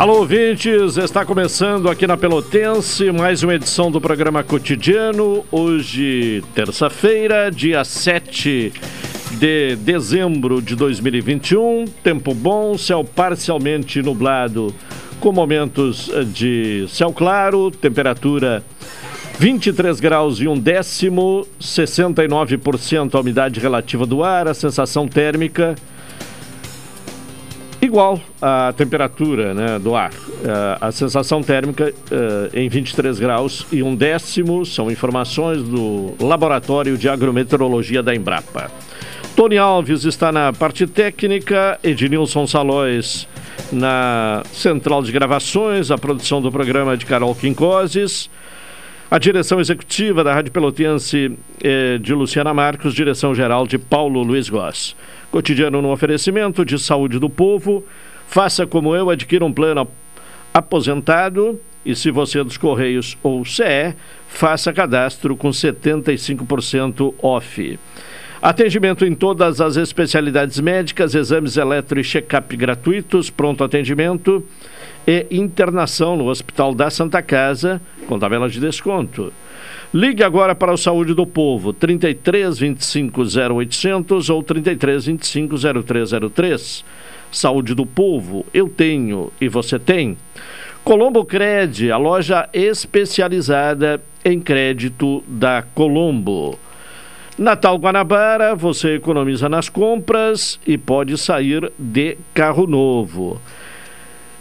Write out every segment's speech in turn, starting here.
Alô, ouvintes, está começando aqui na Pelotense mais uma edição do programa cotidiano. Hoje, terça-feira, dia 7 de dezembro de 2021. Tempo bom, céu parcialmente nublado, com momentos de céu claro, temperatura 23 graus e um décimo, 69% a umidade relativa do ar, a sensação térmica igual à temperatura né, do ar. Uh, a sensação térmica uh, em 23 graus e um décimo são informações do Laboratório de Agrometeorologia da Embrapa. Tony Alves está na parte técnica, Ednilson Salóis na central de gravações, a produção do programa de Carol Quincoses. A direção executiva da Rádio Pelotense é de Luciana Marcos, direção geral de Paulo Luiz Goss. Cotidiano no oferecimento de saúde do povo. Faça como eu, adquira um plano aposentado e se você é dos Correios ou CE, faça cadastro com 75% off. Atendimento em todas as especialidades médicas, exames eletro e check-up gratuitos, pronto atendimento e internação no Hospital da Santa Casa, com tabela de desconto. Ligue agora para o Saúde do Povo, 33 25 0800 ou 33 25 0303. Saúde do Povo, eu tenho e você tem. Colombo Cred, a loja especializada em crédito da Colombo. Natal Guanabara, você economiza nas compras e pode sair de carro novo.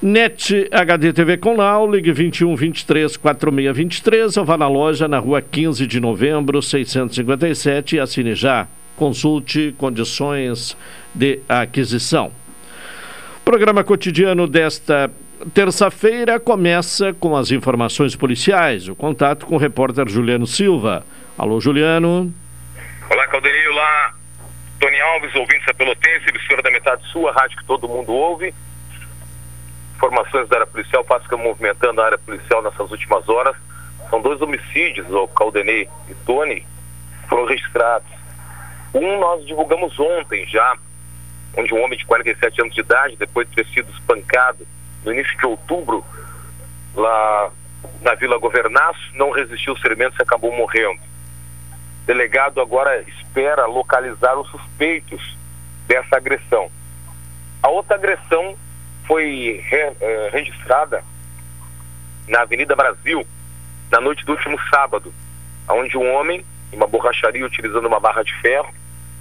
NET HD TV com ligue 21 23 46 23 ou vá na loja na rua 15 de novembro, 657 e assine já. Consulte condições de aquisição. Programa cotidiano desta terça-feira começa com as informações policiais. O contato com o repórter Juliano Silva. Alô, Juliano. Olá, Caldenil. Olá, Tony Alves, ouvintes da Pelotense, emissora da metade sua, rádio que todo mundo ouve informações da área policial, que movimentando a área policial nessas últimas horas. São dois homicídios, o Caldenei e Tony, foram registrados. Um nós divulgamos ontem já, onde um homem de 47 anos de idade, depois de ter sido espancado no início de outubro, lá na Vila Governaço, não resistiu aos ferimentos e acabou morrendo. O delegado agora espera localizar os suspeitos dessa agressão. A outra agressão foi re, eh, registrada na Avenida Brasil na noite do último sábado, onde um homem, em uma borracharia utilizando uma barra de ferro,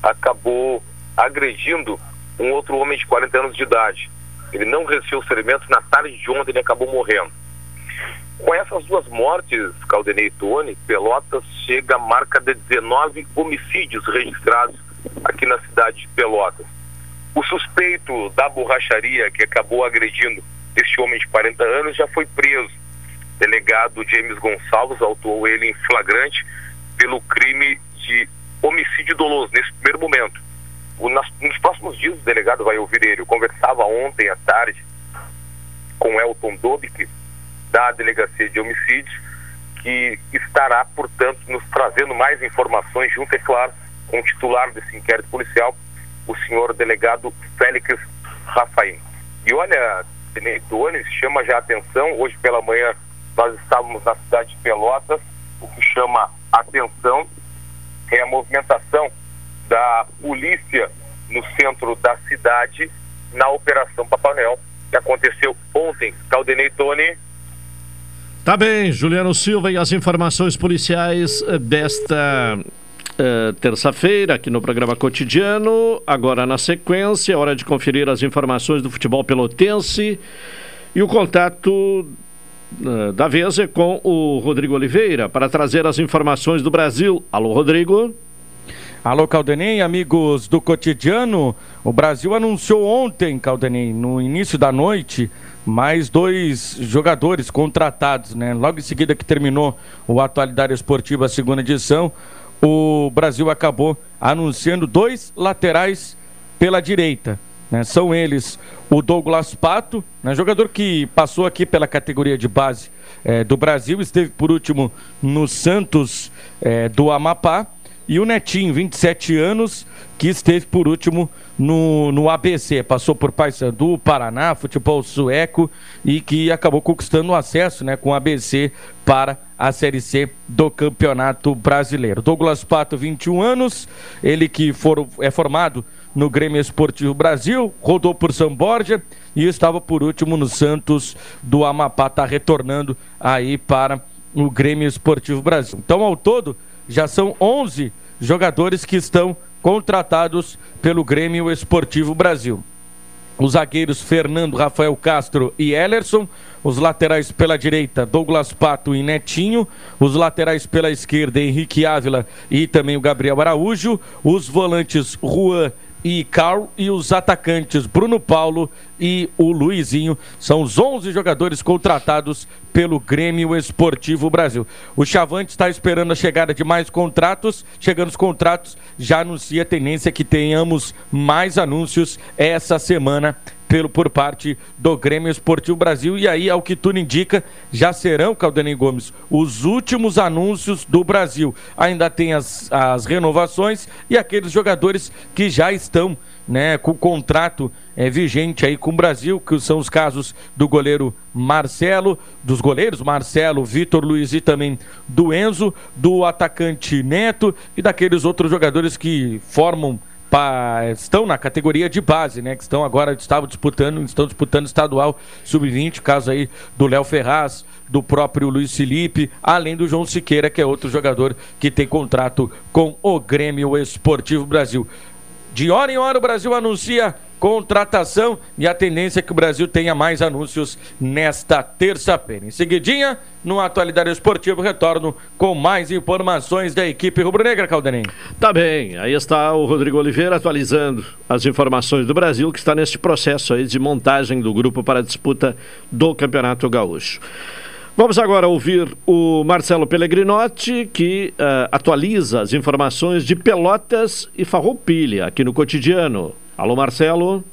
acabou agredindo um outro homem de 40 anos de idade. Ele não resistiu aos ferimentos, na tarde de ontem ele acabou morrendo. Com essas duas mortes, Caldenei e Tony, Pelotas chega à marca de 19 homicídios registrados aqui na cidade de Pelotas. O suspeito da borracharia que acabou agredindo este homem de 40 anos já foi preso. O delegado James Gonçalves autuou ele em flagrante pelo crime de homicídio doloso nesse primeiro momento. Nos próximos dias o delegado vai ouvir ele. Eu conversava ontem à tarde com Elton Dobic, da Delegacia de Homicídios, que estará, portanto, nos trazendo mais informações junto, é claro, com o titular desse inquérito policial, o senhor delegado Félix Rafael. E olha, Tenentores, chama já a atenção, hoje pela manhã nós estávamos na cidade de Pelotas, o que chama atenção é a movimentação da polícia no centro da cidade na Operação Papanel, que aconteceu ontem. Caldenei Tony. Tá bem, Juliano Silva e as informações policiais eh, desta Uh, terça-feira, aqui no programa cotidiano. Agora, na sequência, é hora de conferir as informações do futebol pelotense. E o contato uh, da vez é com o Rodrigo Oliveira para trazer as informações do Brasil. Alô, Rodrigo. Alô, Caldenei, amigos do cotidiano. O Brasil anunciou ontem, Caldenei, no início da noite, mais dois jogadores contratados, né? Logo em seguida que terminou o Atualidade Esportiva, a segunda edição, o Brasil acabou anunciando dois laterais pela direita. Né? São eles o Douglas Pato, né? jogador que passou aqui pela categoria de base é, do Brasil, esteve por último no Santos é, do Amapá. E o Netinho, 27 anos, que esteve por último no, no ABC, passou por Paysandu, Paraná, futebol sueco e que acabou conquistando o acesso né, com o ABC para a Série C do Campeonato Brasileiro. Douglas Pato, 21 anos, ele que for, é formado no Grêmio Esportivo Brasil, rodou por São Borja e estava por último no Santos do Amapá, está retornando aí para o Grêmio Esportivo Brasil. Então, ao todo, já são 11 jogadores que estão contratados pelo Grêmio Esportivo Brasil. Os zagueiros Fernando, Rafael Castro e Ellerson. Os laterais pela direita, Douglas Pato e Netinho. Os laterais pela esquerda, Henrique Ávila e também o Gabriel Araújo. Os volantes Juan e Carl e os atacantes Bruno Paulo e o Luizinho são os 11 jogadores contratados pelo Grêmio Esportivo Brasil. O Chavante está esperando a chegada de mais contratos. Chegando os contratos, já anuncia a tendência que tenhamos mais anúncios essa semana pelo, por parte do Grêmio Esportivo Brasil. E aí, ao que tudo indica, já serão, Caldenei Gomes, os últimos anúncios do Brasil. Ainda tem as, as renovações e aqueles jogadores que já estão né, com o contrato é, vigente aí com o Brasil, que são os casos do goleiro Marcelo, dos goleiros Marcelo, Vitor Luiz e também do Enzo, do atacante Neto e daqueles outros jogadores que formam estão na categoria de base, né? Que estão agora estavam disputando, estão disputando estadual sub-20, caso aí do Léo Ferraz, do próprio Luiz Felipe, além do João Siqueira, que é outro jogador que tem contrato com o Grêmio Esportivo Brasil. De hora em hora o Brasil anuncia contratação e a tendência é que o Brasil tenha mais anúncios nesta terça-feira. Em seguidinha, no Atualidade Esportiva, retorno com mais informações da equipe rubro-negra, Caldenem. Tá bem, aí está o Rodrigo Oliveira atualizando as informações do Brasil, que está neste processo aí de montagem do grupo para a disputa do Campeonato Gaúcho. Vamos agora ouvir o Marcelo Pellegrinotti, que uh, atualiza as informações de Pelotas e Farroupilha aqui no cotidiano. Alô, Marcelo.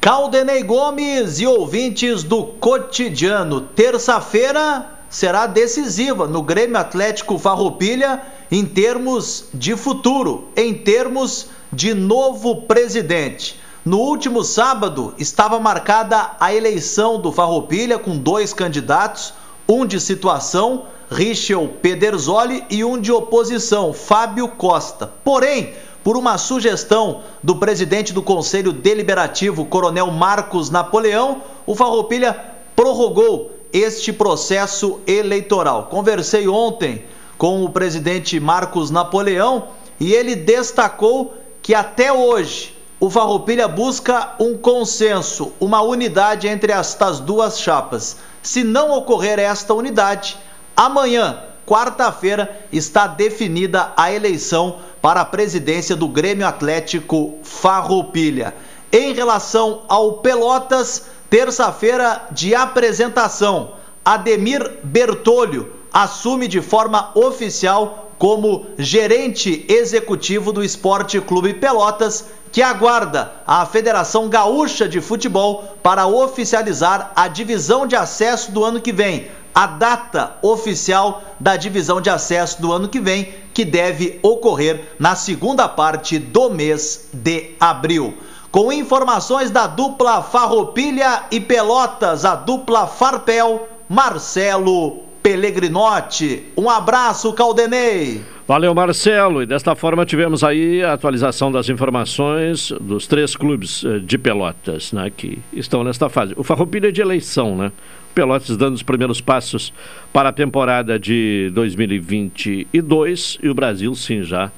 Caldenei Gomes e ouvintes do cotidiano. Terça-feira será decisiva no Grêmio Atlético Farroupilha em termos de futuro, em termos de novo presidente. No último sábado estava marcada a eleição do Farroupilha com dois candidatos, um de situação Richel Pederzoli e um de oposição, Fábio Costa. Porém, por uma sugestão do presidente do Conselho Deliberativo, Coronel Marcos Napoleão, o Farroupilha prorrogou este processo eleitoral. Conversei ontem com o presidente Marcos Napoleão e ele destacou que até hoje o Farroupilha busca um consenso, uma unidade entre estas duas chapas. Se não ocorrer esta unidade, Amanhã, quarta-feira, está definida a eleição para a presidência do Grêmio Atlético Farroupilha. Em relação ao Pelotas, terça-feira de apresentação, Ademir Bertolho assume de forma oficial como gerente executivo do Esporte Clube Pelotas, que aguarda a Federação Gaúcha de Futebol para oficializar a divisão de acesso do ano que vem, a data oficial da divisão de acesso do ano que vem, que deve ocorrer na segunda parte do mês de abril. Com informações da dupla Farroupilha e Pelotas, a dupla Farpel, Marcelo Pellegrinotti. Um abraço, Caldenei. Valeu, Marcelo. E desta forma tivemos aí a atualização das informações dos três clubes eh, de Pelotas, né, que estão nesta fase. O Farroupilha é de eleição, né? Pelotas dando os primeiros passos para a temporada de 2022 e o Brasil, sim, já,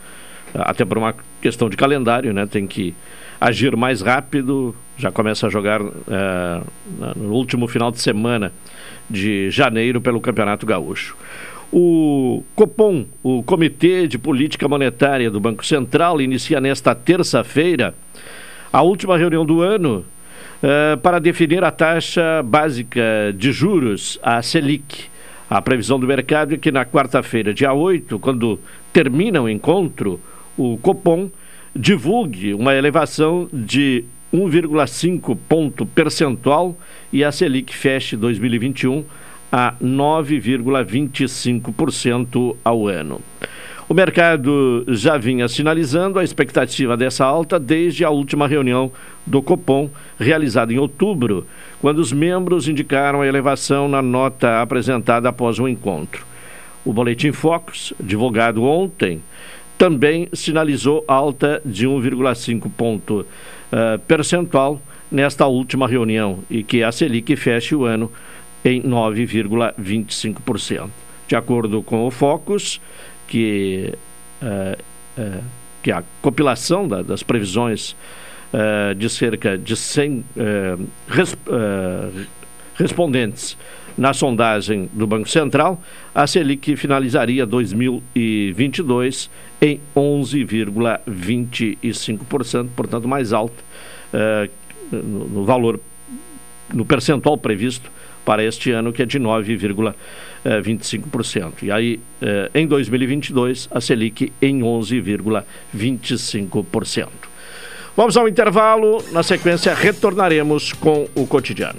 até por uma questão de calendário, né? Tem que agir mais rápido, já começa a jogar é, no último final de semana de janeiro pelo Campeonato Gaúcho. O Copom, o Comitê de Política Monetária do Banco Central, inicia nesta terça-feira a última reunião do ano uh, para definir a taxa básica de juros, a Selic. A previsão do mercado é que na quarta-feira, dia 8, quando termina o encontro, o Copom divulgue uma elevação de 1,5 ponto percentual e a Selic feche 2021 a 9,25% ao ano. O mercado já vinha sinalizando a expectativa dessa alta desde a última reunião do Copom, realizada em outubro, quando os membros indicaram a elevação na nota apresentada após o encontro. O Boletim Focus, divulgado ontem, também sinalizou alta de 1,5 ponto uh, percentual nesta última reunião e que a Selic feche o ano em 9,25%. De acordo com o Focus, que, uh, que a compilação da, das previsões uh, de cerca de 100 res, respondentes na sondagem do Banco Central, a Selic finalizaria 2022 em 11,25%, portanto mais alta no, no valor, no percentual previsto para este ano, que é de 9,25%. E aí, eh, em 2022, a Selic em 11,25%. Vamos ao intervalo, na sequência retornaremos com o cotidiano.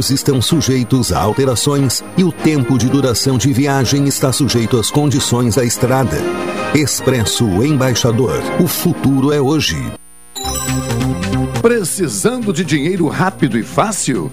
horários estão sujeitos a alterações e o tempo de duração de viagem está sujeito às condições da estrada. Expresso Embaixador. O futuro é hoje. Precisando de dinheiro rápido e fácil?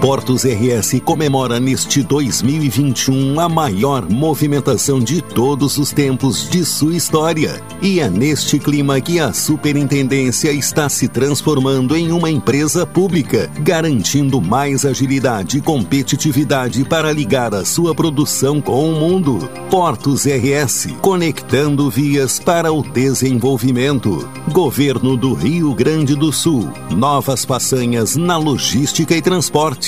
Portos RS comemora neste 2021 a maior movimentação de todos os tempos de sua história. E é neste clima que a Superintendência está se transformando em uma empresa pública, garantindo mais agilidade e competitividade para ligar a sua produção com o mundo. Portos RS, conectando vias para o desenvolvimento. Governo do Rio Grande do Sul. Novas façanhas na logística e transporte.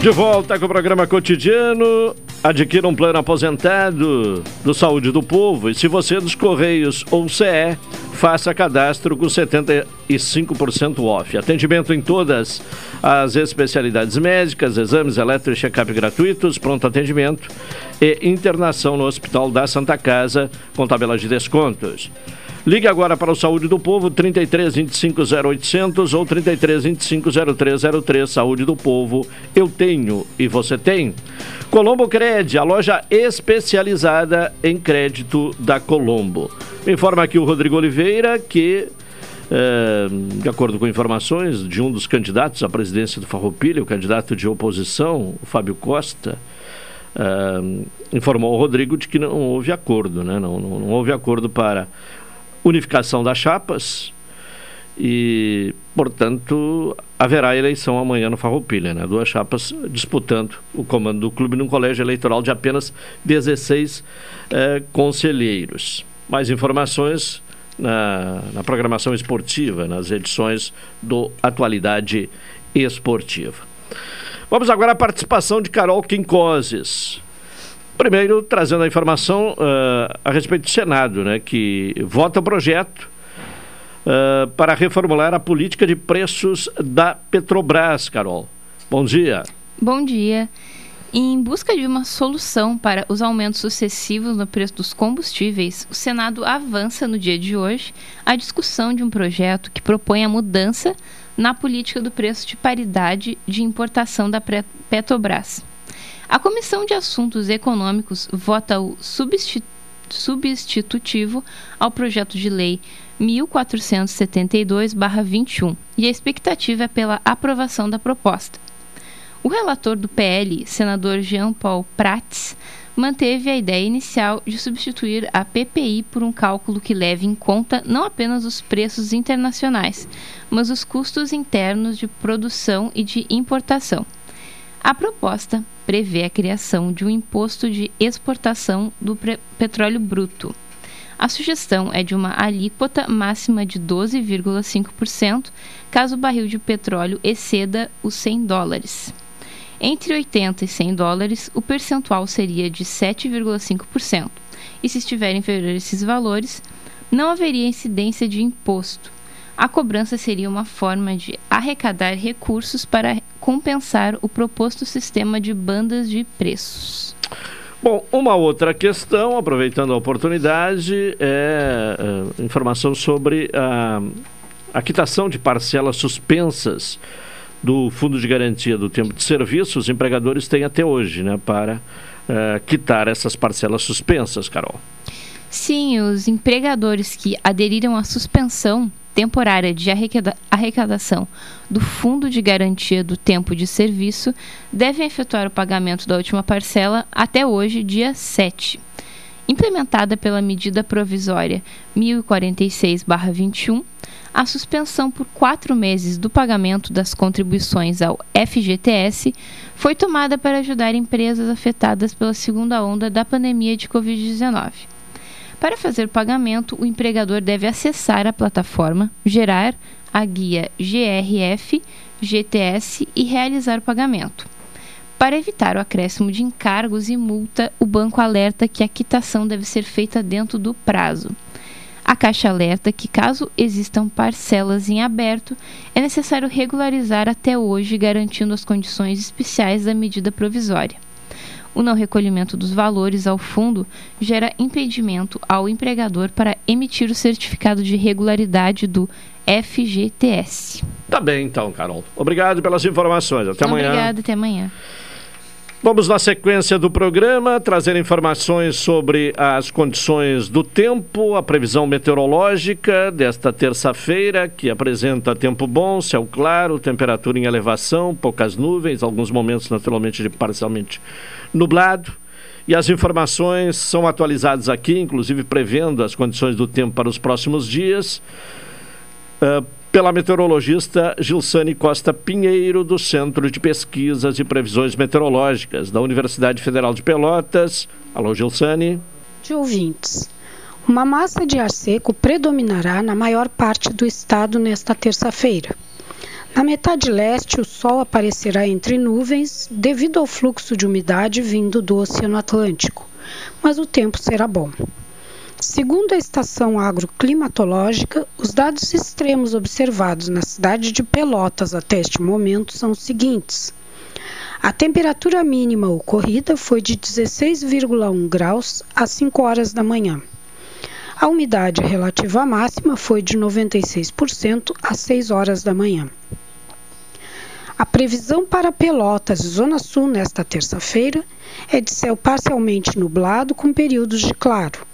De volta com o programa Cotidiano. Adquira um plano aposentado do Saúde do Povo. E se você é dos Correios ou CE, faça cadastro com 75% off. Atendimento em todas as especialidades médicas, exames elétricos e check-up gratuitos, pronto atendimento e internação no Hospital da Santa Casa com tabela de descontos. Ligue agora para o Saúde do Povo, 33 25 0800 ou 33 25 0303. Saúde do Povo, eu tenho e você tem. Colombo Cred, a loja especializada em crédito da Colombo. Informa aqui o Rodrigo Oliveira que é, de acordo com informações de um dos candidatos à presidência do Farroupilha, o candidato de oposição, o Fábio Costa, é, informou ao Rodrigo de que não houve acordo, né? não, não, não houve acordo para unificação das chapas e, portanto, haverá eleição amanhã no Farroupilha, né? Duas chapas disputando o comando do clube num colégio eleitoral de apenas 16 eh, conselheiros. Mais informações na, na programação esportiva, nas edições do Atualidade Esportiva. Vamos agora à participação de Carol Quincoses. Primeiro, trazendo a informação uh, a respeito do Senado, né, que vota o projeto uh, para reformular a política de preços da Petrobras, Carol. Bom dia. Bom dia. Em busca de uma solução para os aumentos sucessivos no preço dos combustíveis, o Senado avança no dia de hoje a discussão de um projeto que propõe a mudança na política do preço de paridade de importação da Petrobras. A Comissão de Assuntos Econômicos vota o substitutivo ao projeto de lei 1472-21 e a expectativa é pela aprovação da proposta. O relator do PL, senador Jean Paul Prats, manteve a ideia inicial de substituir a PPI por um cálculo que leve em conta não apenas os preços internacionais, mas os custos internos de produção e de importação. A proposta prevê a criação de um imposto de exportação do petróleo bruto. A sugestão é de uma alíquota máxima de 12,5% caso o barril de petróleo exceda os 100 dólares. Entre 80 e 100 dólares, o percentual seria de 7,5%, e se estiver inferior a esses valores, não haveria incidência de imposto. A cobrança seria uma forma de arrecadar recursos para compensar o proposto sistema de bandas de preços. Bom, uma outra questão, aproveitando a oportunidade, é, é informação sobre a, a quitação de parcelas suspensas do Fundo de Garantia do Tempo de Serviço, os empregadores têm até hoje né, para uh, quitar essas parcelas suspensas, Carol. Sim, os empregadores que aderiram à suspensão temporária de arrecadação do Fundo de Garantia do Tempo de Serviço devem efetuar o pagamento da última parcela até hoje, dia 7. Implementada pela medida provisória 1046-21, a suspensão por quatro meses do pagamento das contribuições ao FGTS foi tomada para ajudar empresas afetadas pela segunda onda da pandemia de Covid-19. Para fazer o pagamento, o empregador deve acessar a plataforma, gerar a guia GRF, GTS e realizar o pagamento. Para evitar o acréscimo de encargos e multa, o banco alerta que a quitação deve ser feita dentro do prazo. A Caixa alerta que, caso existam parcelas em aberto, é necessário regularizar até hoje, garantindo as condições especiais da medida provisória. O não recolhimento dos valores ao fundo gera impedimento ao empregador para emitir o certificado de regularidade do FGTS. Tá bem, então, Carol. Obrigado pelas informações. Até amanhã. Obrigada, até amanhã. Vamos na sequência do programa trazer informações sobre as condições do tempo, a previsão meteorológica desta terça-feira, que apresenta tempo bom, céu claro, temperatura em elevação, poucas nuvens, alguns momentos naturalmente parcialmente nublado. E as informações são atualizadas aqui, inclusive prevendo as condições do tempo para os próximos dias. Uh, pela meteorologista Gilsane Costa Pinheiro, do Centro de Pesquisas e Previsões Meteorológicas da Universidade Federal de Pelotas. Alô, Gilsane. De ouvintes. Uma massa de ar seco predominará na maior parte do estado nesta terça-feira. Na metade leste, o sol aparecerá entre nuvens devido ao fluxo de umidade vindo do Oceano Atlântico, mas o tempo será bom. Segundo a estação agroclimatológica, os dados extremos observados na cidade de Pelotas até este momento são os seguintes. A temperatura mínima ocorrida foi de 16,1 graus às 5 horas da manhã. A umidade relativa máxima foi de 96% às 6 horas da manhã. A previsão para Pelotas e Zona Sul nesta terça-feira é de céu parcialmente nublado com períodos de claro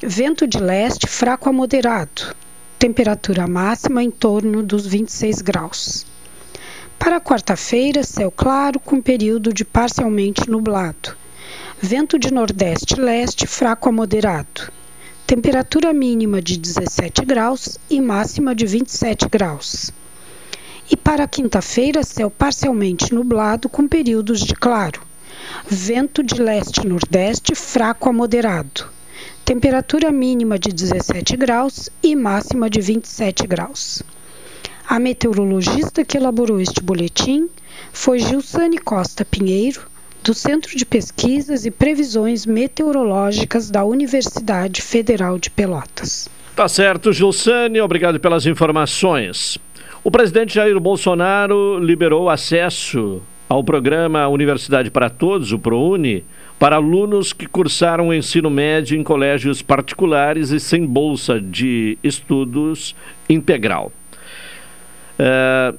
Vento de leste fraco a moderado. Temperatura máxima em torno dos 26 graus. Para quarta-feira, céu claro com período de parcialmente nublado. Vento de nordeste-leste fraco a moderado. Temperatura mínima de 17 graus e máxima de 27 graus. E para quinta-feira, céu parcialmente nublado com períodos de claro. Vento de leste-nordeste fraco a moderado temperatura mínima de 17 graus e máxima de 27 graus. A meteorologista que elaborou este boletim foi Gilsane Costa Pinheiro, do Centro de Pesquisas e Previsões Meteorológicas da Universidade Federal de Pelotas. Tá certo, Gilsane, obrigado pelas informações. O presidente Jair Bolsonaro liberou acesso ao programa Universidade para Todos, o ProUni, para alunos que cursaram o ensino médio em colégios particulares e sem bolsa de estudos integral. É,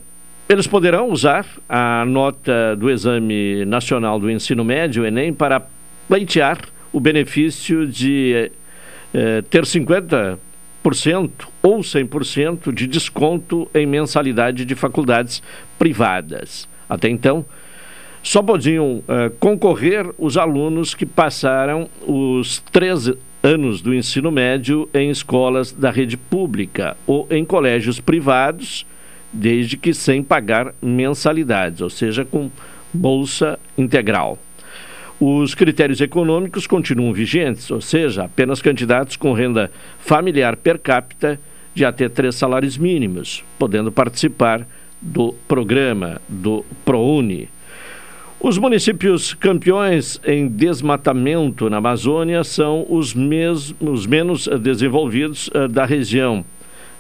eles poderão usar a nota do Exame Nacional do Ensino Médio, Enem, para pleitear o benefício de é, ter 50% ou 100% de desconto em mensalidade de faculdades privadas. Até então, só podiam uh, concorrer os alunos que passaram os três anos do ensino médio em escolas da rede pública ou em colégios privados, desde que sem pagar mensalidades, ou seja, com bolsa integral. Os critérios econômicos continuam vigentes, ou seja, apenas candidatos com renda familiar per capita de até três salários mínimos, podendo participar do programa do ProUni. Os municípios campeões em desmatamento na Amazônia são os, mes os menos desenvolvidos uh, da região,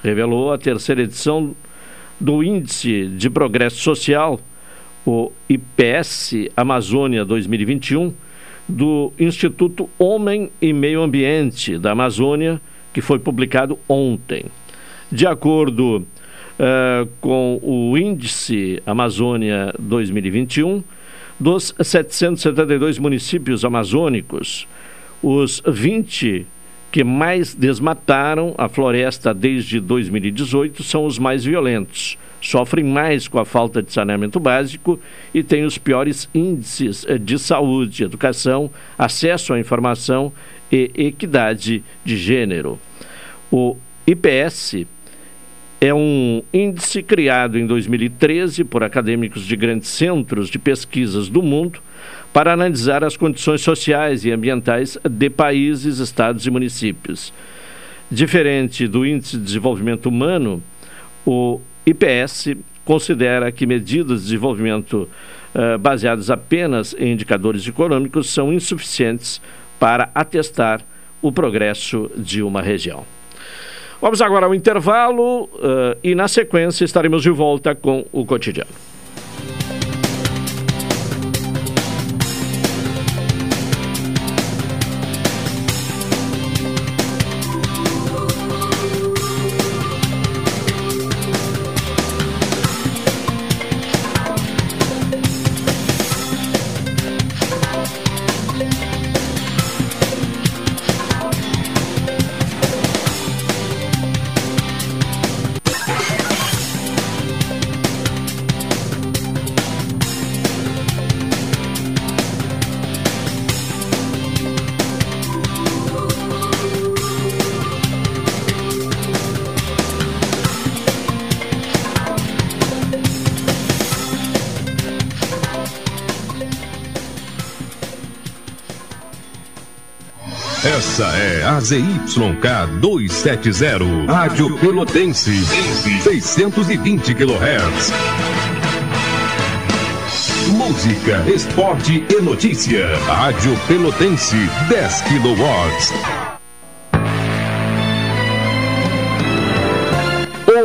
revelou a terceira edição do Índice de Progresso Social, o IPS Amazônia 2021, do Instituto Homem e Meio Ambiente da Amazônia, que foi publicado ontem. De acordo uh, com o Índice Amazônia 2021, dos 772 municípios amazônicos, os 20 que mais desmataram a floresta desde 2018 são os mais violentos. Sofrem mais com a falta de saneamento básico e têm os piores índices de saúde, educação, acesso à informação e equidade de gênero. O IPS é um índice criado em 2013 por acadêmicos de grandes centros de pesquisas do mundo para analisar as condições sociais e ambientais de países, estados e municípios. Diferente do Índice de Desenvolvimento Humano, o IPS considera que medidas de desenvolvimento uh, baseadas apenas em indicadores econômicos são insuficientes para atestar o progresso de uma região. Vamos agora ao intervalo uh, e na sequência estaremos de volta com o cotidiano. É a ZYK 270, Rádio Pelotense, 620 kHz. Música, esporte e notícia. Rádio Pelotense, 10 kW.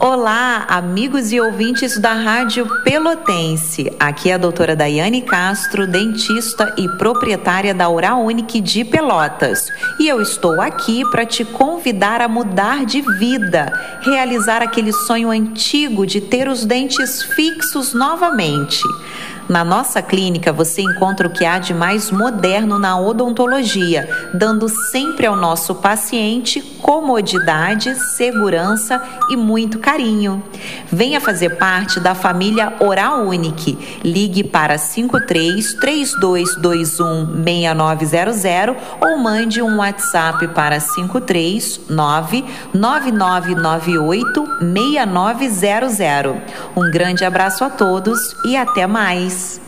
Olá, amigos e ouvintes da Rádio Pelotense. Aqui é a doutora Daiane Castro, dentista e proprietária da Oral Unique de Pelotas. E eu estou aqui para te convidar a mudar de vida, realizar aquele sonho antigo de ter os dentes fixos novamente. Na nossa clínica você encontra o que há de mais moderno na odontologia, dando sempre ao nosso paciente comodidade, segurança e muito carinho. Venha fazer parte da família Oral Unique. Ligue para 53 3221 6900 ou mande um WhatsApp para 53 9998 6900. Um grande abraço a todos e até mais.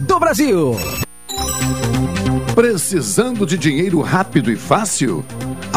do Brasil. Precisando de dinheiro rápido e fácil?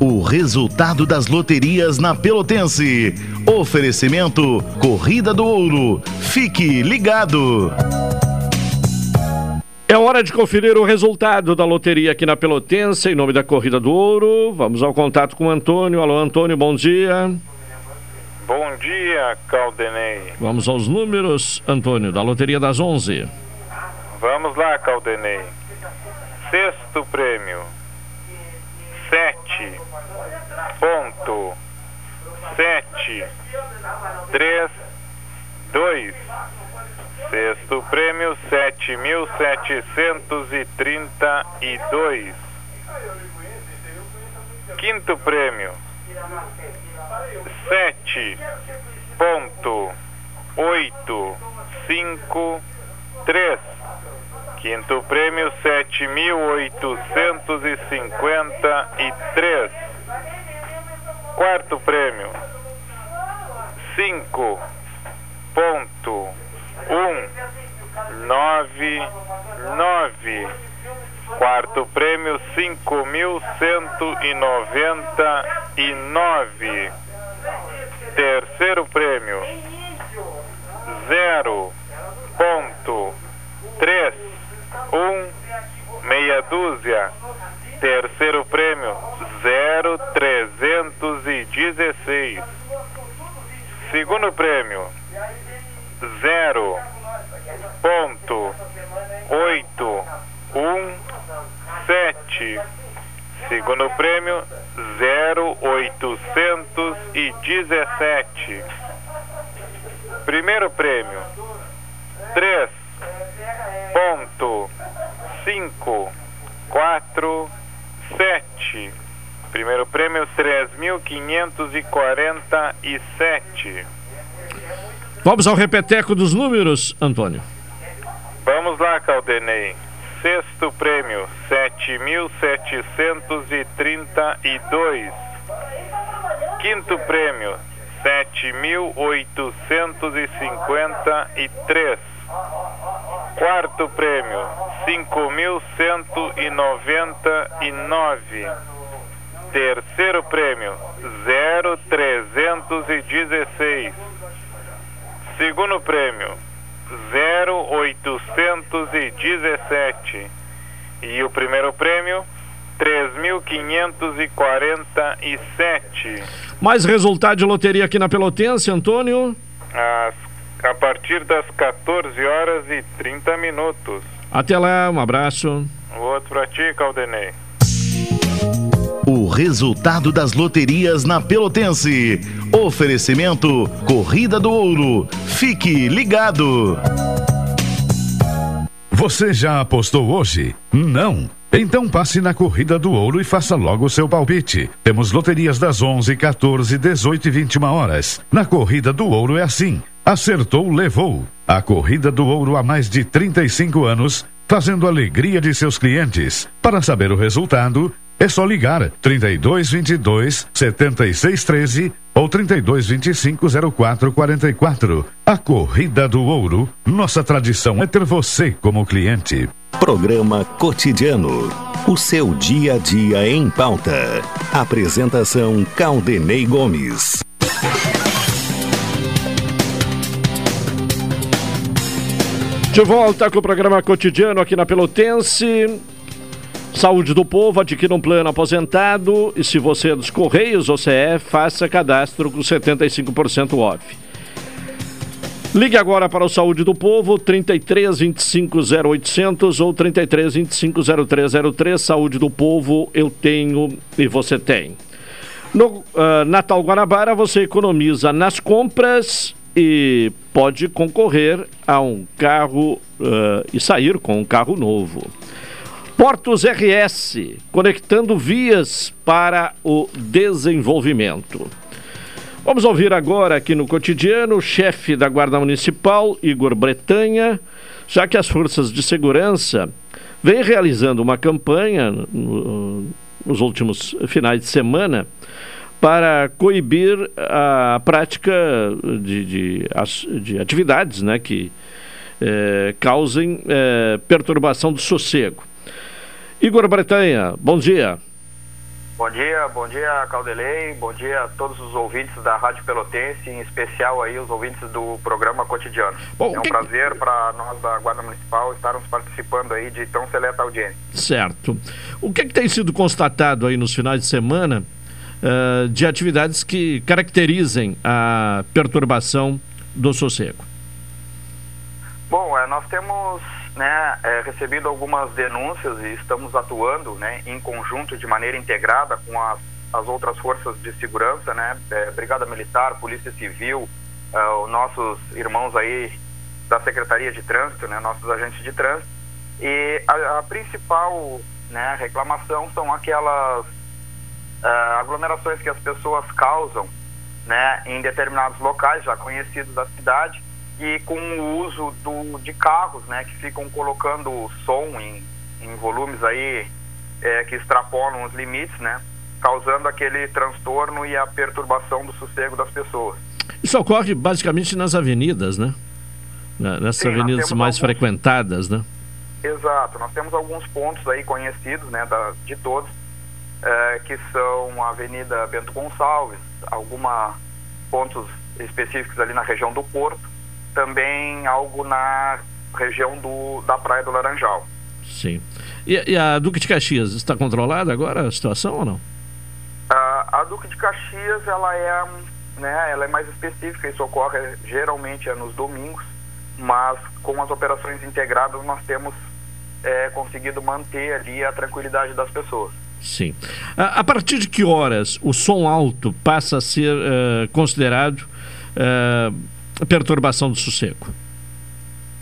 O resultado das loterias na Pelotense. Oferecimento Corrida do Ouro. Fique ligado. É hora de conferir o resultado da loteria aqui na Pelotense, em nome da Corrida do Ouro. Vamos ao contato com o Antônio. Alô, Antônio, bom dia. Bom dia, Caldenei. Vamos aos números, Antônio, da loteria das 11. Vamos lá, Caldenei. Sexto prêmio. Sete. Ponto. Sete. Três. Dois. Sexto prêmio, sete mil setecentos e trinta e dois. Quinto prêmio, sete ponto oito cinco três. Quinto prêmio, sete mil oitocentos e cinquenta e três. Quarto prêmio, cinco ponto um nove nove. Quarto prêmio cinco mil cento e noventa e nove. Terceiro prêmio zero ponto três um meia dúzia terceiro prêmio zero trezentos e dezesseis. Segundo prêmio zero ponto oito um sete. Segundo prêmio zero oitocentos e dezessete. Primeiro prêmio três ponto 7. Primeiro prêmio 3.547. Vamos ao repeteco dos números, Antônio. Vamos lá, Caldenei. Sexto prêmio 7.732. Quinto prêmio 7.853. Quarto prêmio, cinco mil cento e noventa e nove. Terceiro prêmio, zero trezentos e dezesseis. Segundo prêmio, 0817. E o primeiro prêmio, 3.547. Mais resultado de loteria aqui na Pelotense, Antônio? As, a partir das 14 horas e 30 minutos. Até lá, um abraço. O outro pra ti, Caldenei. O resultado das loterias na Pelotense. Oferecimento Corrida do Ouro. Fique ligado. Você já apostou hoje? Não. Então passe na Corrida do Ouro e faça logo o seu palpite. Temos loterias das 11, 14, 18 e 21 horas. Na Corrida do Ouro é assim. Acertou, levou. A Corrida do Ouro há mais de 35 anos, fazendo alegria de seus clientes. Para saber o resultado, é só ligar 32 22 76 13 ou 32 25 04 44. A Corrida do Ouro. Nossa tradição é ter você como cliente. Programa Cotidiano. O seu dia a dia em pauta. Apresentação Caldenei Gomes. De volta com o programa cotidiano aqui na Pelotense. Saúde do Povo, adquira um plano aposentado e se você é dos Correios ou CE, faça cadastro com 75% off. Ligue agora para o Saúde do Povo, 33 25 0800 ou 33 25 0303. Saúde do Povo, eu tenho e você tem. No uh, Natal Guanabara, você economiza nas compras e pode concorrer a um carro uh, e sair com um carro novo. Portos RS, conectando vias para o desenvolvimento. Vamos ouvir agora aqui no cotidiano o chefe da Guarda Municipal, Igor Bretanha, já que as forças de segurança vêm realizando uma campanha no, nos últimos finais de semana para coibir a prática de, de, de atividades né, que eh, causem eh, perturbação do sossego. Igor Bretanha, bom dia. Bom dia, bom dia Caldelei, bom dia a todos os ouvintes da Rádio Pelotense, em especial aí os ouvintes do programa cotidiano. Bom, é um que... prazer para nós da Guarda Municipal estarmos participando aí de tão seleta audiência. Certo. O que, é que tem sido constatado aí nos finais de semana uh, de atividades que caracterizem a perturbação do sossego? Bom, é, nós temos né, é, recebido algumas denúncias e estamos atuando né, em conjunto, de maneira integrada com as, as outras forças de segurança, né, é, Brigada Militar, Polícia Civil, os nossos irmãos aí da Secretaria de Trânsito, né, nossos agentes de trânsito. E a, a principal né, reclamação são aquelas é, aglomerações que as pessoas causam né, em determinados locais já conhecidos da cidade e com o uso do, de carros, né, que ficam colocando som em, em volumes aí é, que extrapolam os limites, né, causando aquele transtorno e a perturbação do sossego das pessoas. Isso ocorre basicamente nas avenidas, né? Nessas Sim, avenidas mais alguns... frequentadas, né? Exato, nós temos alguns pontos aí conhecidos, né, da, de todos, é, que são a Avenida Bento Gonçalves, alguns pontos específicos ali na região do Porto, também algo na região do, da Praia do Laranjal. Sim. E, e a Duque de Caxias, está controlada agora a situação ou não? A, a Duque de Caxias, ela é, né, ela é mais específica, isso ocorre geralmente é nos domingos, mas com as operações integradas nós temos é, conseguido manter ali a tranquilidade das pessoas. Sim. A, a, partir de que horas o som alto passa a ser uh, considerado uh, perturbação do sossego?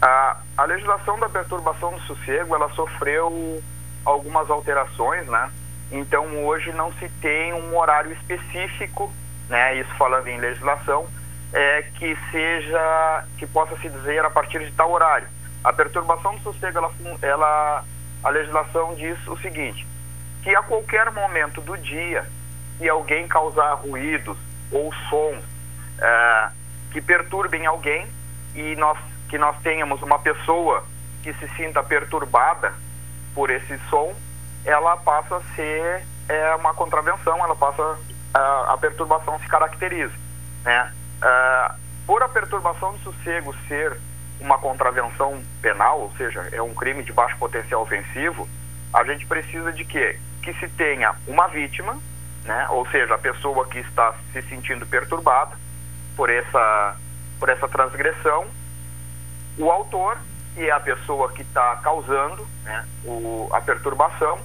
A, a legislação da perturbação do sossego, ela sofreu algumas alterações, né? Então hoje não se tem um horário específico, né? Isso falando em legislação, é, que seja, que possa se dizer a partir de tal horário. A perturbação do sossego, ela, ela, a legislação diz o seguinte, que a qualquer momento do dia, se alguém causar ruídos ou som é, que perturbem alguém e nós que nós tenhamos uma pessoa que se sinta perturbada por esse som, ela passa a ser é, uma contravenção, ela passa a, a perturbação se caracteriza, né? Por a perturbação do sossego ser uma contravenção penal, ou seja, é um crime de baixo potencial ofensivo, a gente precisa de quê? Que se tenha uma vítima, né? Ou seja, a pessoa que está se sentindo perturbada, por essa, por essa transgressão, o autor, que é a pessoa que está causando né, o, a perturbação,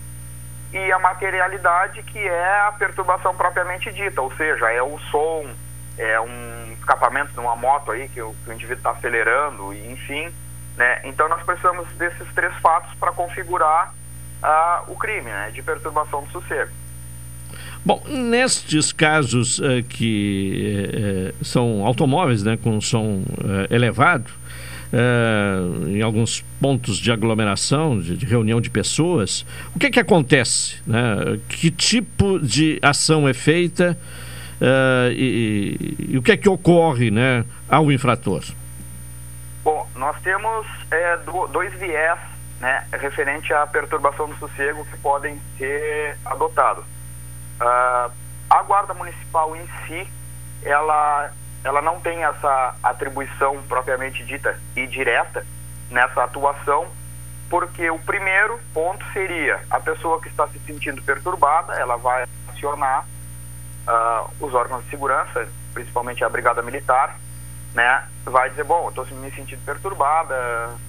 e a materialidade, que é a perturbação propriamente dita, ou seja, é o som, é um escapamento de uma moto aí que o, que o indivíduo está acelerando, e enfim. Né? Então nós precisamos desses três fatos para configurar o crime né, de perturbação do sossego. Bom, nestes casos uh, que uh, são automóveis né, com som uh, elevado, em alguns pontos de aglomeração, de, de, reunião de pessoas, o que, que acontece? Né? Que tipo de ação é feita e, e, e, o que é que ocorre né, ao infrator? Bom, nós temos é, do, dois viés né, referente à perturbação do sossego que podem ser adotados. Uh, a guarda municipal em si, ela, ela não tem essa atribuição propriamente dita e direta nessa atuação, porque o primeiro ponto seria a pessoa que está se sentindo perturbada, ela vai acionar uh, os órgãos de segurança, principalmente a Brigada Militar, né? Vai dizer, bom, estou me sentindo perturbada,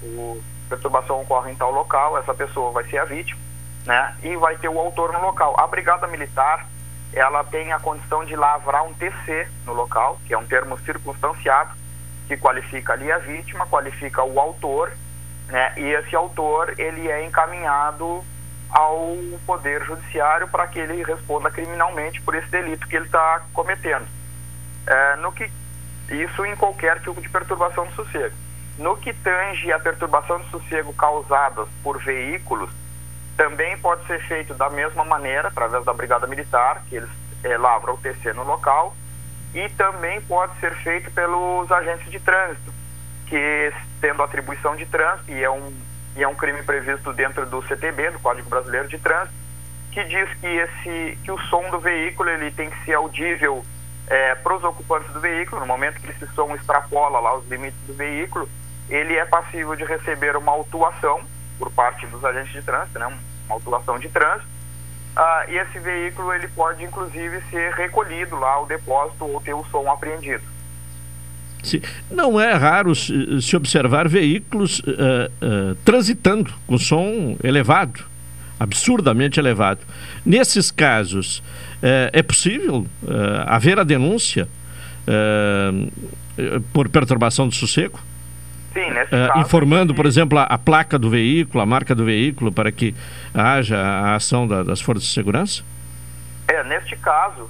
o perturbação ocorre em tal local, essa pessoa vai ser a vítima, né? E vai ter o autor no local. A Brigada Militar, ela tem a condição de lavrar um TC no local, que é um termo circunstanciado, que qualifica ali a vítima, qualifica o autor, né? E esse autor, ele é encaminhado ao Poder Judiciário para que ele responda criminalmente por esse delito que ele está cometendo. É, no que, isso em qualquer tipo de perturbação do sossego. No que tange a perturbação do sossego causada por veículos, também pode ser feito da mesma maneira, através da Brigada Militar, que eles é, lavram o TC no local, e também pode ser feito pelos agentes de trânsito, que tendo atribuição de trânsito, e é um, e é um crime previsto dentro do CTB, do Código Brasileiro de Trânsito, que diz que, esse, que o som do veículo ele tem que ser audível é, para os ocupantes do veículo, no momento que esse som extrapola lá os limites do veículo, ele é passível de receber uma autuação por parte dos agentes de trânsito, né, uma autuação de trânsito, ah, e esse veículo ele pode inclusive ser recolhido lá ao depósito ou ter o som apreendido. Não é raro se observar veículos uh, uh, transitando com som elevado, absurdamente elevado. Nesses casos, uh, é possível haver a denúncia por perturbação do sossego? Sim, nesse caso, informando, por exemplo, a, a, placa do veículo, a marca do veículo, para que haja a ação da, das forças de segurança? É, neste caso,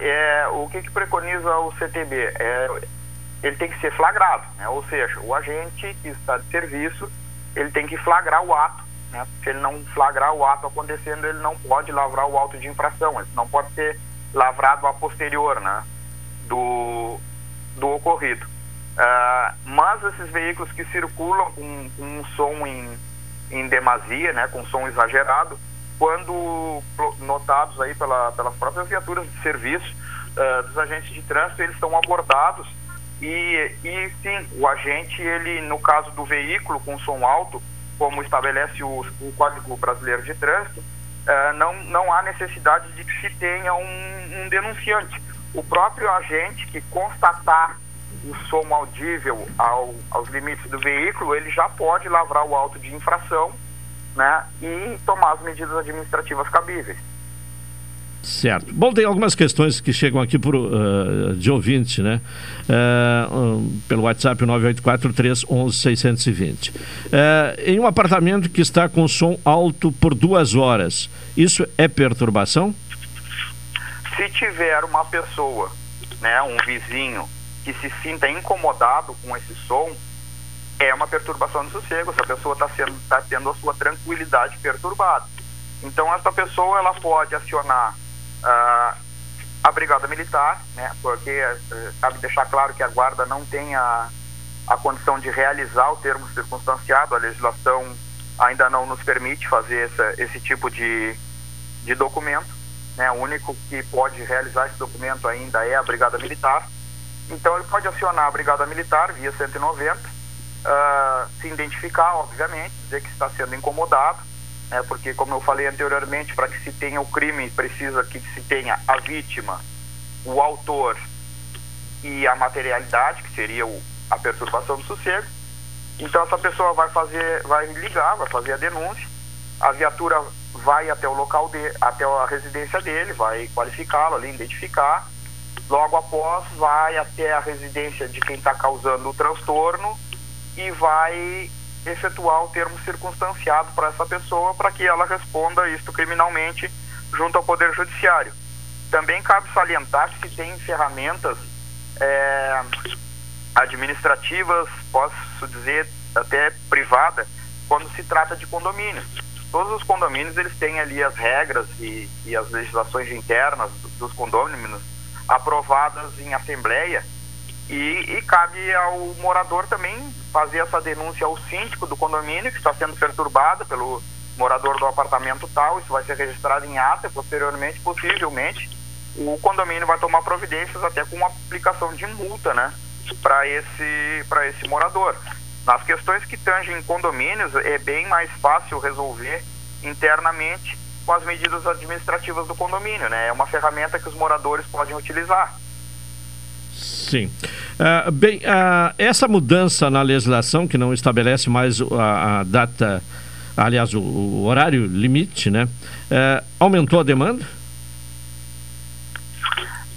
é, o que, que preconiza o CTB? É ele tem que ser flagrado, né? ou seja, o agente que está de serviço, ele tem que flagrar o ato, né? se ele não flagrar o ato acontecendo, ele não pode lavrar o auto de infração, ele não pode ser lavrado a posterior né? do, do ocorrido. Uh, mas esses veículos que circulam com, com um som em, em demasia, né? com som exagerado, quando notados aí pela, pelas próprias viaturas de serviço uh, dos agentes de trânsito, eles são abordados e, e sim, o agente, ele, no caso do veículo com som alto, como estabelece o, o Código Brasileiro de Trânsito, uh, não, não há necessidade de que se tenha um, um denunciante. O próprio agente que constatar o som audível ao, aos limites do veículo, ele já pode lavrar o auto de infração né, e tomar as medidas administrativas cabíveis. Certo. Bom, tem algumas questões que chegam aqui por, uh, de ouvinte, né? Uh, um, pelo WhatsApp 984-311-620. Uh, em um apartamento que está com som alto por duas horas, isso é perturbação? Se tiver uma pessoa, né, um vizinho, que se sinta incomodado com esse som, é uma perturbação do sossego. Essa pessoa está tá tendo a sua tranquilidade perturbada. Então, essa pessoa ela pode acionar uh, a Brigada Militar, né, porque uh, cabe deixar claro que a Guarda não tem a, a condição de realizar o termo circunstanciado, a legislação ainda não nos permite fazer essa, esse tipo de, de documento. Né, o único que pode realizar esse documento ainda é a Brigada Militar. Então ele pode acionar a Brigada Militar via 190, uh, ah, se identificar, obviamente, dizer que está sendo incomodado, né, porque, como eu falei anteriormente, para que se tenha o crime, precisa que se tenha a vítima, o autor e a materialidade, que seria o, a perturbação do sossego. Então, essa pessoa vai fazer, vai ligar, vai fazer a denúncia, a viatura vai até o local de, até a residência dele, vai qualificá-lo ali, identificar. Logo após, vai até a residência de quem está causando o transtorno e vai efetuar o termo circunstanciado para essa pessoa para que ela responda isto criminalmente junto ao Poder Judiciário. Também cabe salientar que tem ferramentas é, administrativas, posso dizer até privada, quando se trata de condomínios. Todos os condomínios eles têm ali as regras e, e as legislações internas dos condomínios aprovadas em assembleia e, e, cabe ao morador também fazer essa denúncia ao síndico do condomínio que está sendo perturbado pelo morador do apartamento tal. Isso vai ser registrado em ata. Posteriormente, possivelmente, o condomínio vai tomar providências até com uma aplicação de multa, né, para esse para esse morador. Nas questões que tangem condomínios, é bem mais fácil resolver internamente com as medidas administrativas do condomínio, né? É uma ferramenta que os moradores podem utilizar. Sim. Uh, bem, uh, essa mudança na legislação, que não estabelece mais a, a data, aliás, o, o, horário limite, né? Uh, aumentou a demanda?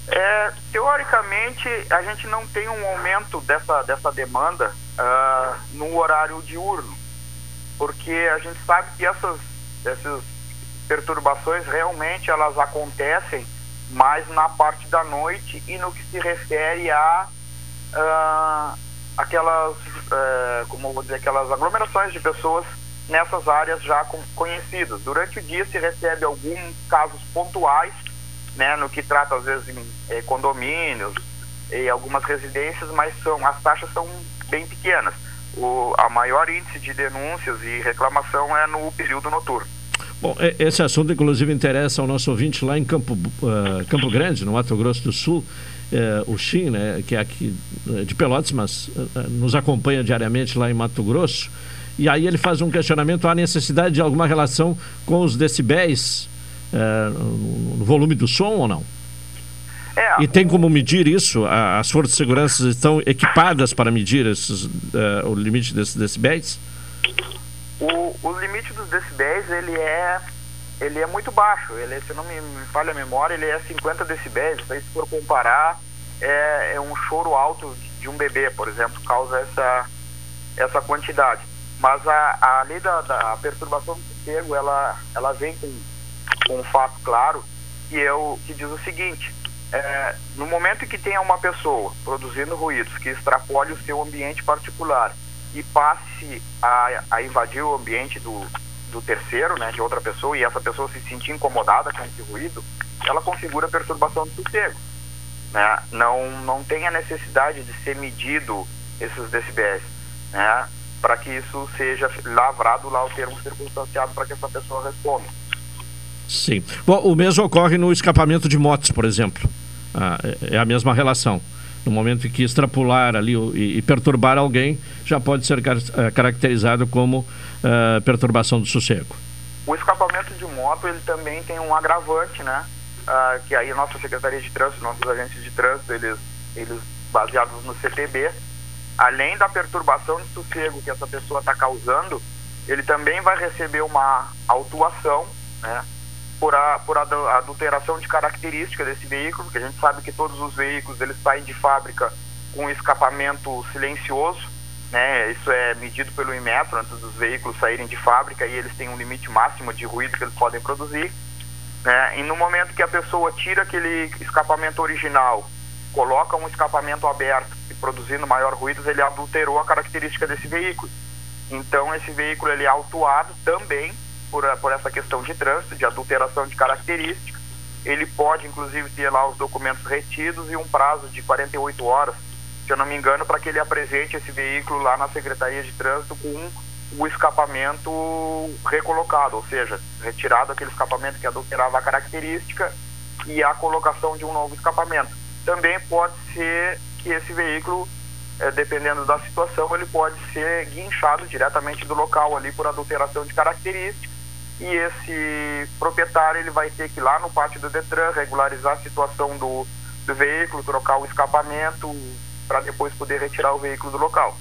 É, teoricamente, a gente não tem um aumento dessa, dessa demanda no horário diurno, porque a gente sabe que essas, essas perturbações realmente elas acontecem mais na parte da noite e no que se refere a uh, aquelas, uh, como vou dizer, aquelas aglomerações de pessoas nessas áreas já conhecidas. Durante o dia se recebe alguns casos pontuais, né, no que trata às vezes em eh, condomínios e algumas residências, mas são as taxas são bem pequenas. O, a maior índice de denúncias e reclamação é no período noturno. Bom, esse assunto inclusive interessa ao nosso ouvinte lá em Campo, uh, Campo Grande, no Mato Grosso do Sul, uh, o Xim, né, que é aqui uh, de Pelotas, mas nos acompanha diariamente lá em Mato Grosso. E aí ele faz um questionamento: há necessidade de alguma relação com os decibéis no, no volume do som ou não? É, e tem como medir isso? As forças de segurança estão equipadas para medir esses, o limite desses decibéis? O, o limite dos decibéis, ele é ele é muito baixo. Ele, se não me, me falha a memória, ele é 50 decibéis. Então, se for comparar, é, é, um choro alto de um bebê, por exemplo, causa essa, essa quantidade. Mas a, a lei da, da perturbação do sossego, ela, ela vem com, com um fato claro, que, é o, que diz o seguinte, é, no momento que tenha uma pessoa produzindo ruídos que extrapole o seu ambiente particular e passe a, a invadir o ambiente do, do terceiro, né, de outra pessoa, e essa pessoa se sentir incomodada com esse ruído, ela configura perturbação do sossego. Né? Não, não tem a necessidade de ser medido esses decibéis, né? para que isso seja lavrado lá o termo circunstanciado para que essa pessoa responda. Sim. Bom, o mesmo ocorre no escapamento de motos, por exemplo. Ah, é, é a mesma relação no momento em que extrapolar ali e, e perturbar alguém, já pode ser car eh, caracterizado como uh, perturbação do sossego. O escapamento de moto ele também tem um agravante, né? Uh, que aí nossa Secretaria de Trânsito, nossos agentes de trânsito, eles, eles baseados no CTB, além da perturbação de sossego que essa pessoa está causando, ele também vai receber uma autuação, né? Por, a, por a adulteração de característica desse veículo, porque a gente sabe que todos os veículos eles saem de fábrica com escapamento silencioso, né? Isso é medido pelo Inmetro antes dos veículos saírem de fábrica e eles têm um limite máximo de ruído que eles podem produzir, né? E no momento que a pessoa tira aquele escapamento original, coloca um escapamento aberto e produzindo maior ruído, ele adulterou a característica desse veículo. Então esse veículo ele é autuado também por, por essa questão de trânsito, de adulteração de características. Ele pode, inclusive, ter lá os documentos retidos e um prazo de 48 horas, se eu não me engano, para que ele apresente esse veículo lá na Secretaria de Trânsito com o escapamento recolocado, ou seja, retirado aquele escapamento que adulterava a característica e a colocação de um novo escapamento. Também pode ser que esse veículo, eh, dependendo da situação, ele pode ser guinchado diretamente do local ali por adulteração de características e esse proprietário ele vai ter que ir lá no pátio do Detran regularizar a situação do, do veículo, trocar o escapamento para depois poder retirar o veículo do local.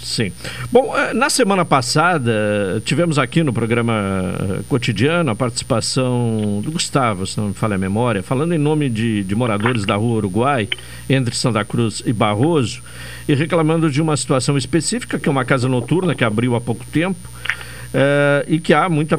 Sim. Bom, eh, na semana passada tivemos aqui no programa eh, cotidiano a participação do Gustavo, se não me falha a memória, falando em nome de, de moradores da rua Uruguai, entre Santa Cruz e Barroso, e reclamando de uma situação específica, que é uma casa noturna que abriu há pouco tempo, é, e que há muita,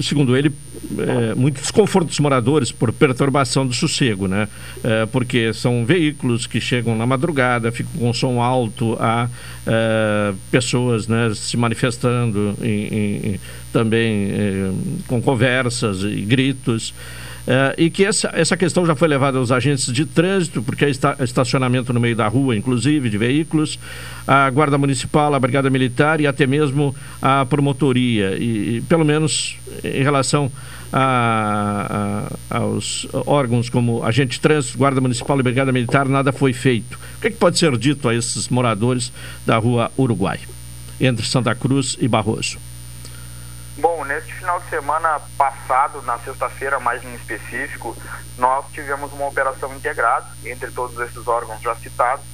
segundo ele, é, muito desconforto dos moradores por perturbação do sossego, né? É, porque são veículos que chegam na madrugada, ficam com som alto, há é, pessoas né, se manifestando em, em, também com conversas e gritos. Uh, e que essa, essa questão já foi levada aos agentes de trânsito, porque é esta, estacionamento no meio da rua, inclusive, de veículos, a Guarda Municipal, a Brigada Militar e até mesmo a promotoria. E, e pelo menos em relação a, a, aos órgãos como agente de trânsito, Guarda Municipal e Brigada Militar, nada foi feito. O que, é que pode ser dito a esses moradores da rua Uruguai? entre Santa Cruz e Barroso? Bom, neste final de semana passado, na sexta-feira mais em específico, nós tivemos uma operação integrada entre todos esses órgãos já citados,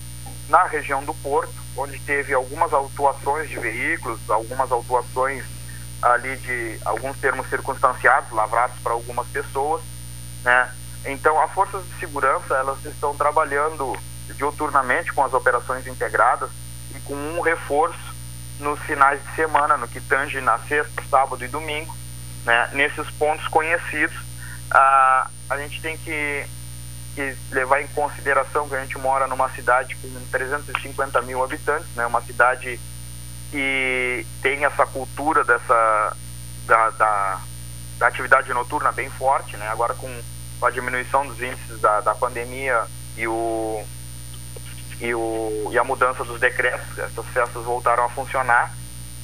na região do Porto, onde teve algumas autuações de veículos, algumas autuações ali de alguns termos circunstanciados, lavrados para algumas pessoas, né? Então, as forças de segurança, elas estão trabalhando diuturnamente com as operações integradas e com um reforço nos finais de semana, no que tange na sexta, sábado e domingo, né? Nesses pontos conhecidos, ah, a gente tem que, que levar em consideração que a gente mora numa cidade com 350 mil habitantes, né? Uma cidade que tem essa cultura dessa da, da, da atividade noturna bem forte, né? Agora com a diminuição dos índices da, da pandemia e o e, o, e a mudança dos decretos, essas festas voltaram a funcionar.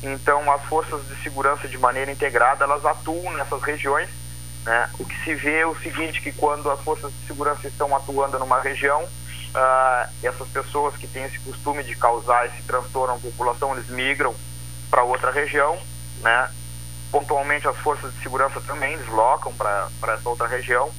Então, as forças de segurança de maneira integrada, elas atuam nessas regiões. Né? O que se vê é o seguinte, que quando as forças de segurança estão atuando numa região, uh, essas pessoas que têm esse costume de causar esse transtorno à população, eles migram para outra região, né? Pontualmente as forças de segurança também deslocam para essa outra região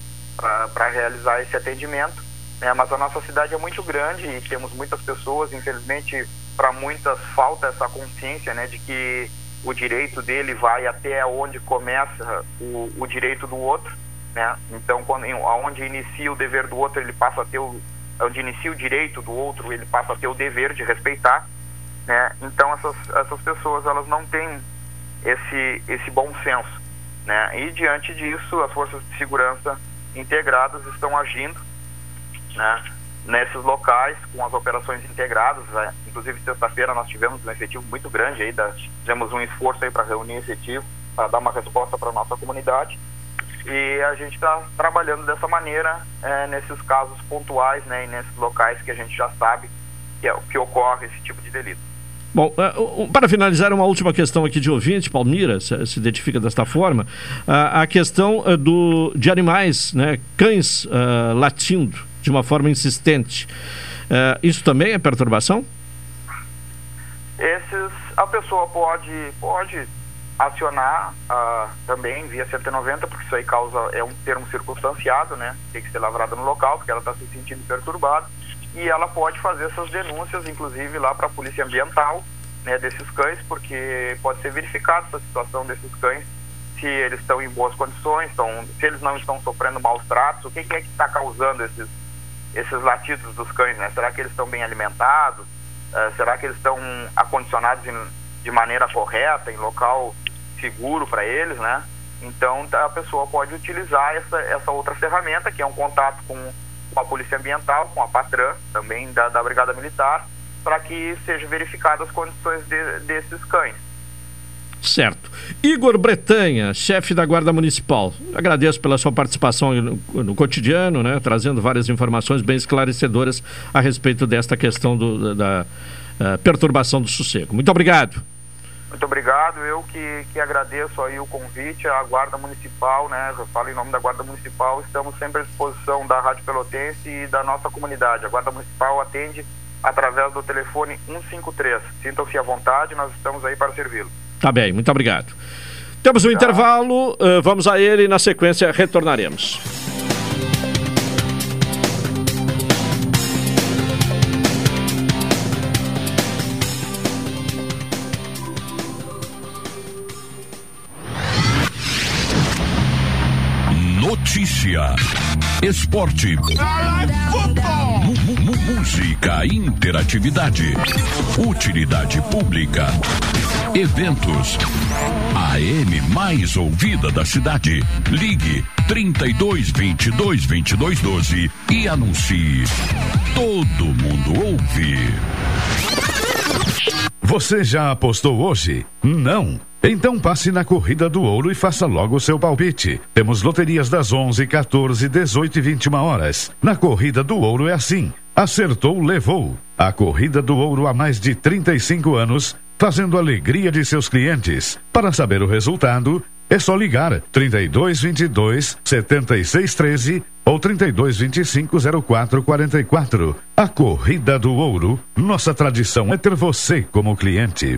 para realizar esse atendimento. Né? Mas a nossa cidade é muito grande e temos muitas pessoas, infelizmente, para muitas falta essa consciência né, de que o direito dele vai até onde começa o, o direito do outro. Né? Então, quando, onde inicia o dever do outro, ele passa a ter o, onde inicia o direito do outro, ele passa a ter o dever de respeitar. Né? Então, essas, essas pessoas elas não têm esse, esse bom senso. Né? E, diante disso, as forças de segurança integradas estão agindo né, nesses locais com as operações integradas. Né? Inclusive, sexta-feira nós tivemos um efetivo muito grande, aí, da, fizemos um esforço para reunir efetivo, para dar uma resposta para a nossa comunidade. E a gente está trabalhando dessa maneira é, nesses casos pontuais né, e nesses locais que a gente já sabe que, é, que ocorre esse tipo de delito. Bom, uh, para finalizar, uma última questão aqui de ouvinte, Palmira se, identifica desta forma, uh, a questão uh, do, de animais, né, cães latindo de uma forma insistente. isso também é perturbação? Esses, a pessoa pode, pode acionar também via 190, porque isso aí causa, é um termo circunstanciado, né, tem que ser lavrado no local, porque ela está se sentindo perturbada e ela pode fazer essas denúncias, inclusive lá para a polícia ambiental, né, desses cães, porque pode ser verificada essa situação desses cães, se eles estão em boas condições, se eles não estão sofrendo maus tratos, o que, que é que está causando esses, esses latidos dos cães, né? Será que eles estão bem alimentados? Uh, será que eles estão acondicionados em, de maneira correta, em local seguro para eles, né? Então a pessoa pode utilizar essa, essa outra ferramenta, que é um contato com com a Polícia Ambiental, com a Patran, também da, da Brigada Militar, para que sejam verificadas as condições de, desses cães. Certo. Igor Bretanha, chefe da Guarda Municipal. Agradeço pela sua participação no, no, cotidiano, né, trazendo várias informações bem esclarecedoras a respeito desta questão do, da, da uh, perturbação do sossego. Muito obrigado. Muito obrigado. Eu que, que agradeço aí o convite à Guarda Municipal, né? Eu falo em nome da Guarda Municipal. Estamos sempre à disposição da Rádio Pelotense e da nossa comunidade. A Guarda Municipal atende através do telefone 153. Sintam-se à vontade, nós estamos aí para servi-lo. Tá bem, muito obrigado. Temos um intervalo, uh, vamos a ele e na sequência retornaremos. Notícia, esporte, música, interatividade, utilidade pública, eventos. A M mais ouvida da cidade. Ligue 32 22 22 12 e anuncie. Todo mundo ouve. Você já apostou hoje? Não. Então passe na Corrida do Ouro e faça logo o seu palpite. Temos loterias das 11, 14, 18 e 21 horas. Na Corrida do Ouro é assim. Acertou, levou. A Corrida do Ouro há mais de 35 anos, fazendo alegria de seus clientes. Para saber o resultado, é só ligar 32 22 76 13 ou 32 25 04 44. A Corrida do Ouro, nossa tradição é ter você como cliente.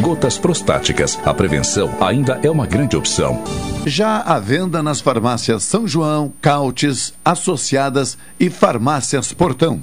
Gotas prostáticas. A prevenção ainda é uma grande opção. Já à venda nas farmácias São João, Cautes, Associadas e Farmácias Portão.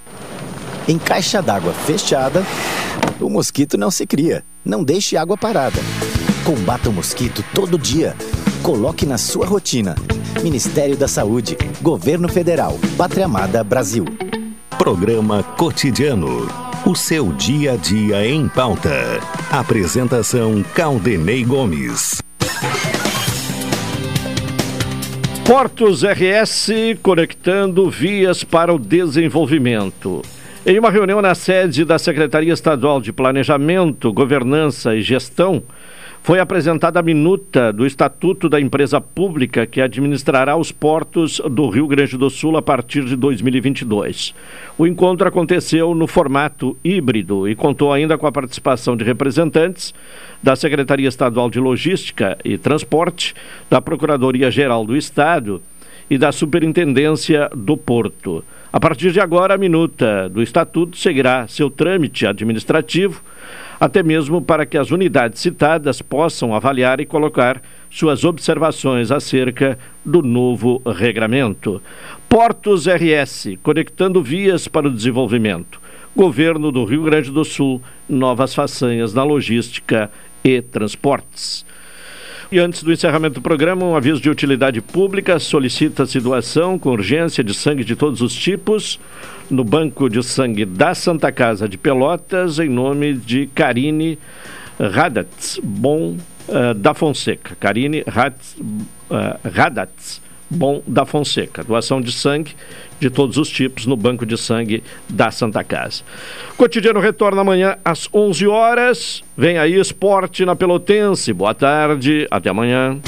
Em caixa d'água fechada, o mosquito não se cria. Não deixe água parada. Combata o mosquito todo dia. Coloque na sua rotina. Ministério da Saúde, Governo Federal, Pátria Amada Brasil. Programa Cotidiano. O seu dia a dia em pauta. Apresentação Caldenei Gomes. Portos RS conectando vias para o desenvolvimento. Em uma reunião na sede da Secretaria Estadual de Planejamento, Governança e Gestão, foi apresentada a minuta do Estatuto da Empresa Pública que administrará os portos do Rio Grande do Sul a partir de 2022. O encontro aconteceu no formato híbrido e contou ainda com a participação de representantes da Secretaria Estadual de Logística e Transporte, da Procuradoria-Geral do Estado e da Superintendência do Porto. A partir de agora, a minuta do Estatuto seguirá seu trâmite administrativo, até mesmo para que as unidades citadas possam avaliar e colocar suas observações acerca do novo regramento. Portos RS, conectando vias para o desenvolvimento. Governo do Rio Grande do Sul, novas façanhas na logística e transportes. E antes do encerramento do programa, um aviso de utilidade pública: solicita-se doação com urgência de sangue de todos os tipos no Banco de Sangue da Santa Casa de Pelotas, em nome de Karine Radatz Bom uh, da Fonseca. Karine uh, Radatz Bom da Fonseca. Doação de sangue de todos os tipos no Banco de Sangue da Santa Casa. O cotidiano retorna amanhã às 11 horas. Vem aí esporte na Pelotense. Boa tarde, até amanhã.